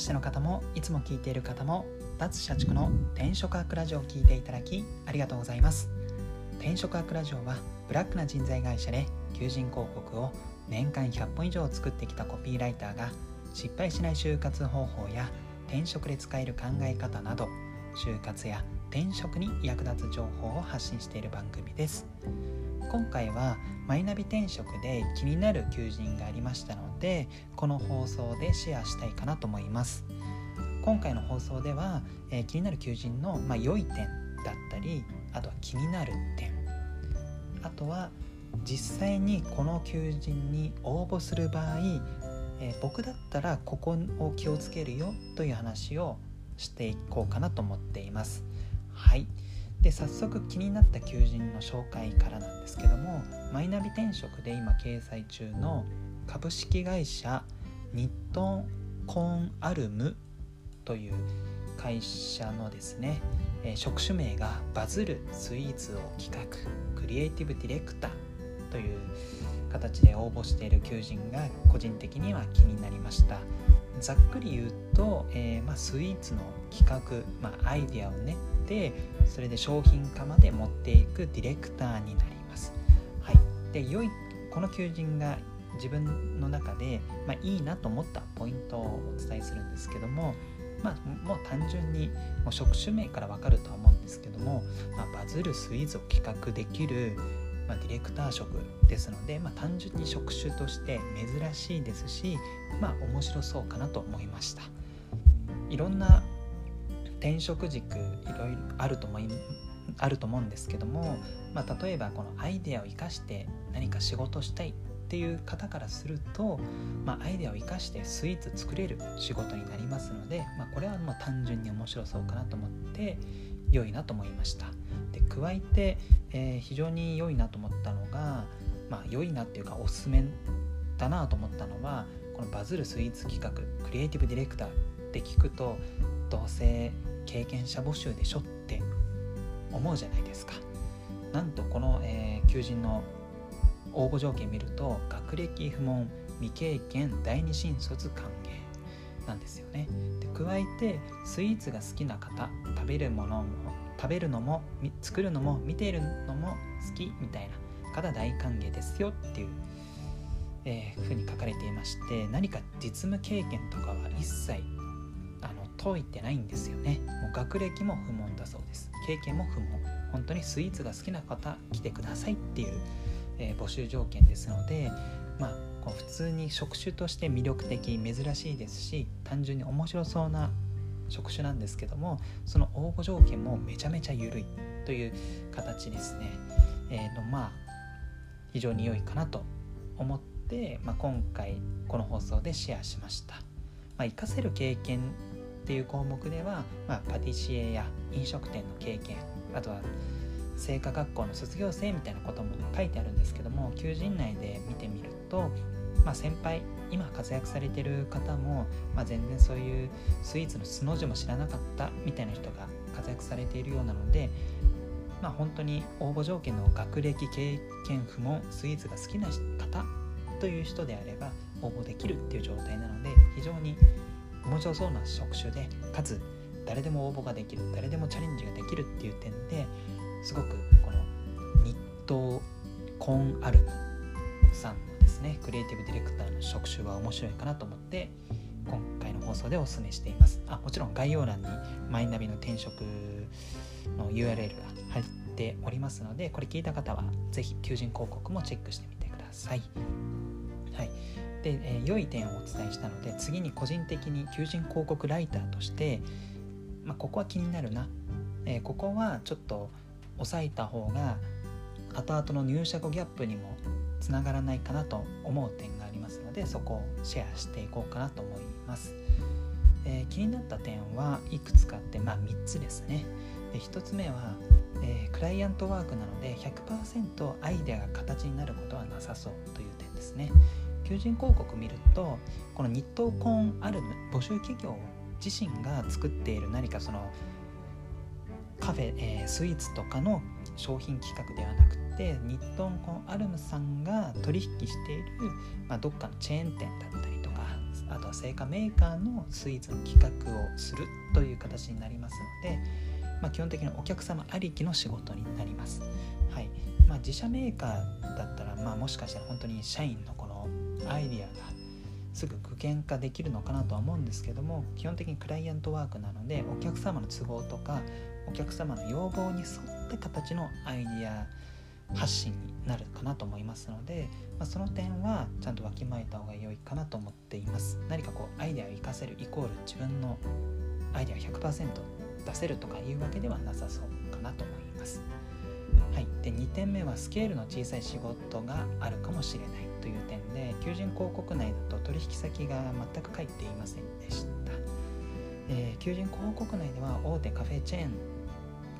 しての方もいつも聞いている方も脱社畜の転職アクラジオを聞いていただきありがとうございます。転職アクラジオはブラックな人材会社で求人広告を年間100本以上作ってきたコピーライターが失敗しない就活方法や転職で使える考え方など就活や転職に役立つ情報を発信している番組です。今回はマイナビ転職で気になる求人がありましたのでこの放送でシェアしたいかなと思います。今回の放送では、えー、気になる求人の、まあ、良い点だったりあとは気になる点あとは実際にこの求人に応募する場合、えー、僕だったらここを気をつけるよという話をしていこうかなと思っています。はい。で早速気になった求人の紹介からなんですけどもマイナビ転職で今掲載中の株式会社ニットンコンアルムという会社のですね、え、職種名がバズるスイーツを企画クリエイティブディレクターという形で応募している求人が個人的には気になりました。ざっくり言うと、えー、まあ、スイーツの企画、まあ、アイデアを練ってそれで商品化まで持っていくディレクターになります。はい、で良いこの求人が自分の中で、まあ、いいなと思ったポイントをお伝えするんですけども、まあ、もう単純にもう職種名から分かるとは思うんですけども、まあ、バズるスイーツを企画できる、まあ、ディレクター職ですので、ま、単純に職種として珍しいですし、ま、面白そうかなと思いましたいろんな転職軸いろいろあると思いあると思うんですけども、まあ、例えばこのアイデアを生かして何か仕事したいっていう方からすると、まあ、アイデアを生かしてスイーツ作れる仕事になりますので、まあ、これはもう単純に面白そうかなと思って良いなと思いました。で加えて、えー、非常に良いなと思ったのがまあ良いなっていうかおすすめだなと思ったのはこのバズるスイーツ企画クリエイティブディレクターって聞くとどうせ経験者募集でしょって思うじゃないですか。なんとこの、えー、求人の応募条件見ると学歴不問未経験第二新卒歓迎なんですよね。で加えてスイーツが好きな方食べるものも食べるのも作るのも見ているのも好きみたいな方大歓迎ですよっていう、えー、ふうに書かれていまして何か実務経験とかは一切解いてないんですよね。もう学歴も不問だそうです。経験も不問。本当にスイーツが好きな方来てくださいっていう、えー、募集条件ですのでまあこう普通に職種として魅力的珍しいですし単純に面白そうな職種なんですけどもその応募条件もめちゃめちゃ緩いという形ですね、えー、のまあ非常に良いかなと思って、まあ、今回この放送でシェアしました、まあ、活かせる経験っていう項目では、まあ、パティシエや飲食店の経験あとは製菓学校の卒業生みたいなことも書いてあるんですけども求人内で見てみると、まあ、先輩今活躍されてる方も、まあ、全然そういうスイーツの素の字も知らなかったみたいな人が活躍されているようなので、まあ、本当に応募条件の学歴経験不問スイーツが好きな方という人であれば応募できるっていう状態なので非常に面白そうな職種でかつ誰でも応募ができる誰でもチャレンジができるっていう点ですごくこの日東コンアルムさんのですねクリエイティブディレクターの職種は面白いかなと思って今回の放送でお勧めしています。あもちろん概要欄にマイナビの転職の URL が入っておりますのでこれ聞いた方は是非求人広告もチェックしてみてください。はい。で、えー、良い点をお伝えしたので次に個人的に求人広告ライターとして、まあ、ここは気になるな、えー、ここはちょっと抑えた方が後々の入社後ギャップにもつながらないかなと思う点がありますのでそこをシェアしていこうかなと思います、えー、気になった点はいくつかあって、まあ、3つですね。で1つ目は、えー、クライアントワークなので100%アイデアが形になることはなさそうという点ですね。求人広告見るとこの日東コーンアルム募集企業自身が作っている何かそのカフェ、えー、スイーツとかの商品企画ではなくて日東コーンアルムさんが取引している、まあ、どっかのチェーン店だったりとかあとは製菓メーカーのスイーツの企画をするという形になりますので、まあ、基本的にお客様ありきの仕事になります。はいまあ、自社メーカーだったら、まあ、もしかしたら本当に社員のこアイディアがすぐ具現化できるのかなとは思うんですけども基本的にクライアントワークなのでお客様の都合とかお客様の要望に沿った形のアイディア発信になるかなと思いますので、まあ、その点はちゃんとわきまえた方が良いかなと思っています。何かこうアイデアを活かせるイコール自分のアイデア100%出せるとかいうわけではなさそうかなと思います。はい、で2点目はスケールの小さい仕事があるかもしれないという点で求人広告内だと取引先が全く書いていませんでした、えー、求人広告内では大手カフェチェーン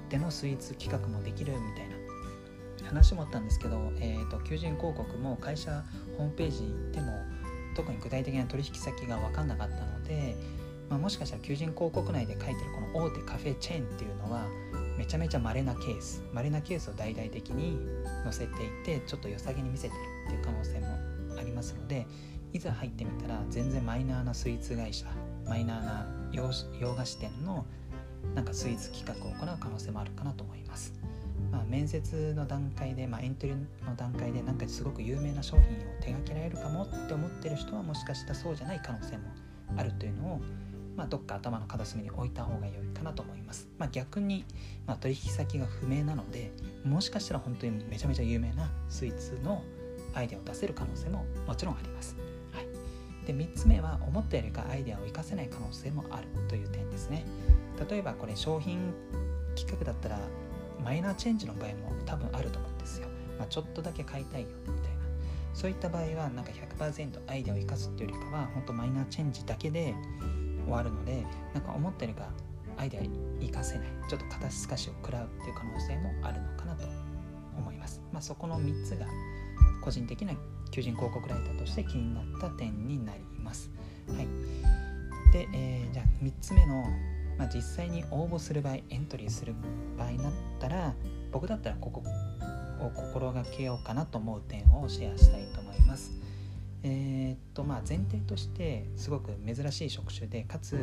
でのスイーツ企画もできるみたいな話もあったんですけど、えーと、求人広告も会社ホームページでも特に具体的な取引先が分かんなかったので、まあ、もしかしたら求人広告内で書いてるこの大手カフェチェーンっていうのはちゃめちゃ稀なケース稀なケースを大々的に載せていてちょっと良さげに見せてるっていう可能性もありますのでいざ入ってみたら全然マイナーなスイーツ会社マイナーな洋菓子店のなんかスイーツ企画を行う可能性もあるかなと思います。まあ、面接の段階で、まあ、エントリーの段階でなんかすごく有名な商品を手掛けられるかもって思ってる人はもしかしたらそうじゃない可能性もあるというのを、まあ、どっか頭の片隅に置いた方が良いかなと思います。まあ、逆に、まあ、取引先が不明なのでもしかしたら本当にめちゃめちゃ有名なスイーツのアイデアを出せる可能性ももちろんあります。はい、で3つ目は思ったよりかアイデアを活かせない可能性もあるという点ですね。例えばこれ商品企画だったらマイナーチェンジの場合も多分あると思うんですよ。まあ、ちょっとだけ買いたいよみたいな。そういった場合はなんか100%アイデアを生かすっていうよりかは本当マイナーチェンジだけで終わるのでなんか思ったよりかアイデア生かせないちょっと肩透かしを食らうっていう可能性もあるのかなと思います。まあ、そこの3つが個人的な求人広告ライターとして気になった点になります。はい、で、えー、じゃあ3つ目のまあ、実際に応募する場合エントリーする場合になったら僕だったらここを心がけようかなと思う点をシェアしたいと思います。えー、っとまあ前提としてすごく珍しい職種でかつ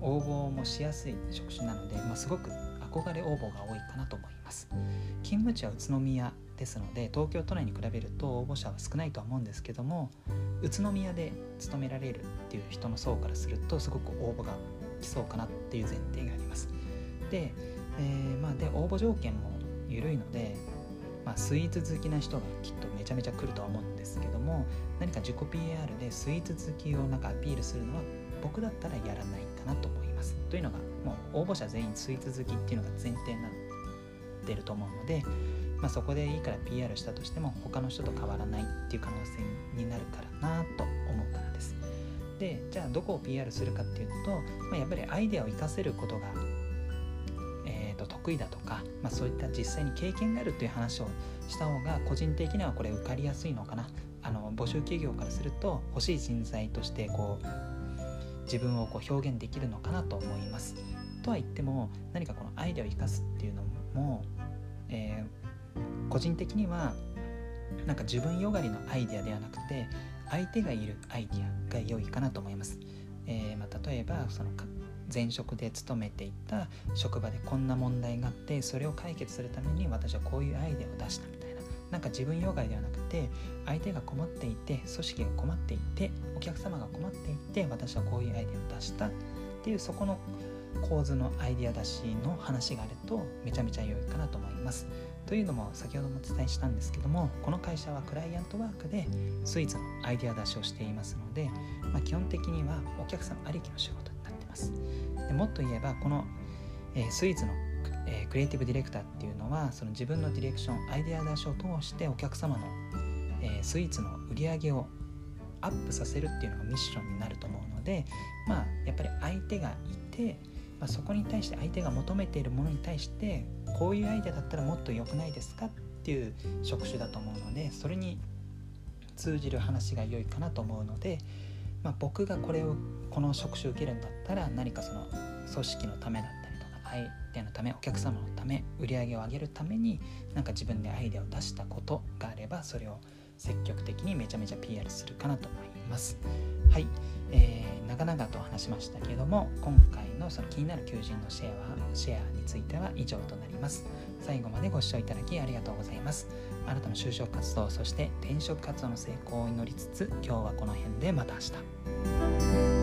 応募もしやすい職種なので、まあ、すごく憧れ応募が多いかなと思います勤務地は宇都宮ですので東京都内に比べると応募者は少ないとは思うんですけども宇都宮で勤められるっていう人の層からするとすごく応募がきそうかなっていう前提があります。で,、えー、まあ、で応募条件も緩いので、まあ、スイーツ好きな人がきっとめちゃめちゃ来るとは思うんですけども何か自己 PR でスイーツ好きをなんかアピールするのは僕だったらやらないかなと思います。というのがもう応募者全員スイーツ好きっていうのが前提になってると思うので、まあ、そこでいいから PR したとしても他の人と変わらないっていう可能性になるからなと思うからです。でじゃあどこを PR するかっていうと、まあ、やっぱりアイデアを活かせることが、えーと、得意だとか、まあ、そういった実際に経験があるという話をした方が個人的にはこれ受かりやすいのかなあの募集企業からすると欲しい人材としてこう自分をこう表現できるのかなと思います。とは言っても何かこのアイデアを生かすっていうのも、えー、個人的にはなんか自分よがりのアイデアではなくて相手がいるアイデアが良いかなと思います。えー、まあ、例えばその前職で勤めていた職場でこんな問題があってそれを解決するために私はこういうアイデアを出したみたいななんか自分用外ではなくて相手が困っていて組織が困っていてお客様が困っていて私はこういうアイデアを出したっていうそこの構図のアイデア出しの話があるとめちゃめちゃ良いかなと思います。というのも先ほどもお伝えしたんですけどもこの会社はクライアントワークでスイーツのアイデア出しをしていますので、まあ、基本的にはお客さんありきの仕事ます。でもっと言えばこの、えー、スイーツの、えー、クリエイティブディレクターっていうのはその自分のディレクションアイデア出しを通してお客様の、えー、スイーツの売り上げをアップさせるっていうのがミッションになると思うのでまあやっぱり相手がいてまあ、そこに対して相手が求めているものに対してこういうアイデアだったらもっと良くないですかっていう職種だと思うのでそれに通じる話が良いかなと思うので、まあ、僕がこれをこの職種受けるんだったら何かその組織のためだったりとか相手のためお客様のため売り上げを上げるためになんか自分でアイデアを出したことがあればそれを積極的にめちゃめちゃ PR するかなと思います。はい、えー、長々と話しましたけども今回のその気になる求人のシェアはシェアについては以上となります。最後までご視聴いただきありがとうございます。あなたの就職活動そして転職活動の成功を祈りつつ今日はこの辺でまた明日。Música